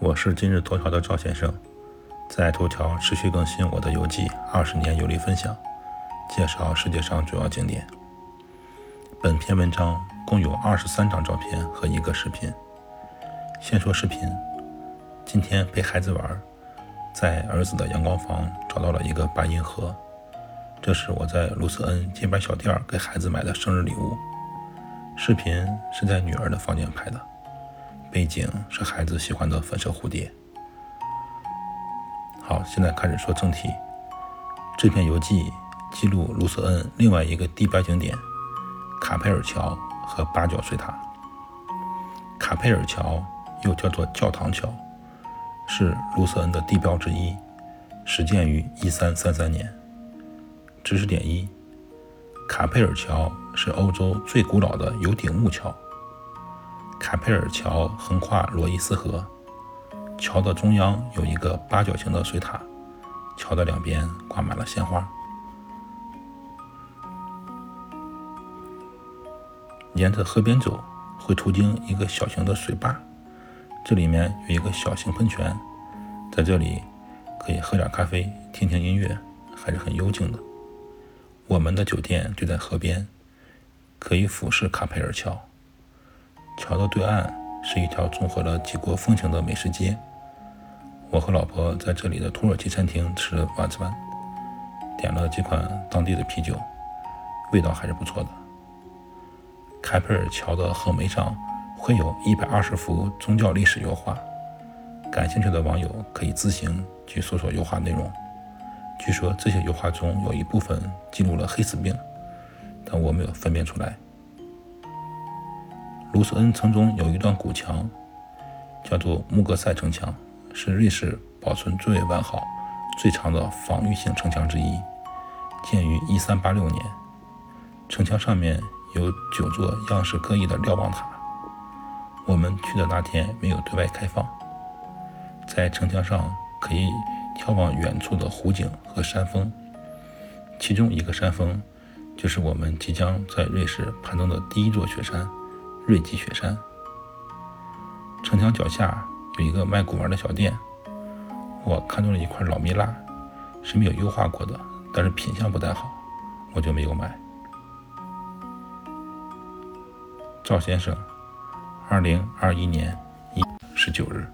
我是今日头条的赵先生，在头条持续更新我的游记，二十年游历分享，介绍世界上主要景点。本篇文章共有二十三张照片和一个视频。先说视频，今天陪孩子玩，在儿子的阳光房找到了一个白银盒，这是我在卢瑟恩街边小店给孩子买的生日礼物。视频是在女儿的房间拍的。背景是孩子喜欢的粉色蝴蝶。好，现在开始说正题。这篇游记记录卢瑟恩另外一个地标景点——卡佩尔桥和八角水塔。卡佩尔桥又叫做教堂桥，是卢瑟恩的地标之一，始建于1333年。知识点一：卡佩尔桥是欧洲最古老的有顶木桥。卡佩尔桥横跨罗伊斯河，桥的中央有一个八角形的水塔，桥的两边挂满了鲜花。沿着河边走，会途经一个小型的水坝，这里面有一个小型喷泉，在这里可以喝点咖啡，听听音乐，还是很幽静的。我们的酒店就在河边，可以俯视卡佩尔桥。桥的对岸是一条综合了几国风情的美食街。我和老婆在这里的土耳其餐厅吃了晚餐，点了几款当地的啤酒，味道还是不错的。凯佩尔桥的横眉上绘有一百二十幅宗教历史油画，感兴趣的网友可以自行去搜索油画内容。据说这些油画中有一部分记录了黑死病，但我没有分辨出来。卢瑟恩城中有一段古墙，叫做穆格塞城墙，是瑞士保存最为完好、最长的防御性城墙之一，建于1386年。城墙上面有九座样式各异的瞭望塔。我们去的那天没有对外开放，在城墙上可以眺望远处的湖景和山峰，其中一个山峰就是我们即将在瑞士攀登的第一座雪山。瑞吉雪山，城墙脚下有一个卖古玩的小店，我看中了一块老蜜蜡，是没有优化过的，但是品相不太好，我就没有买。赵先生，二零二一年一十九日。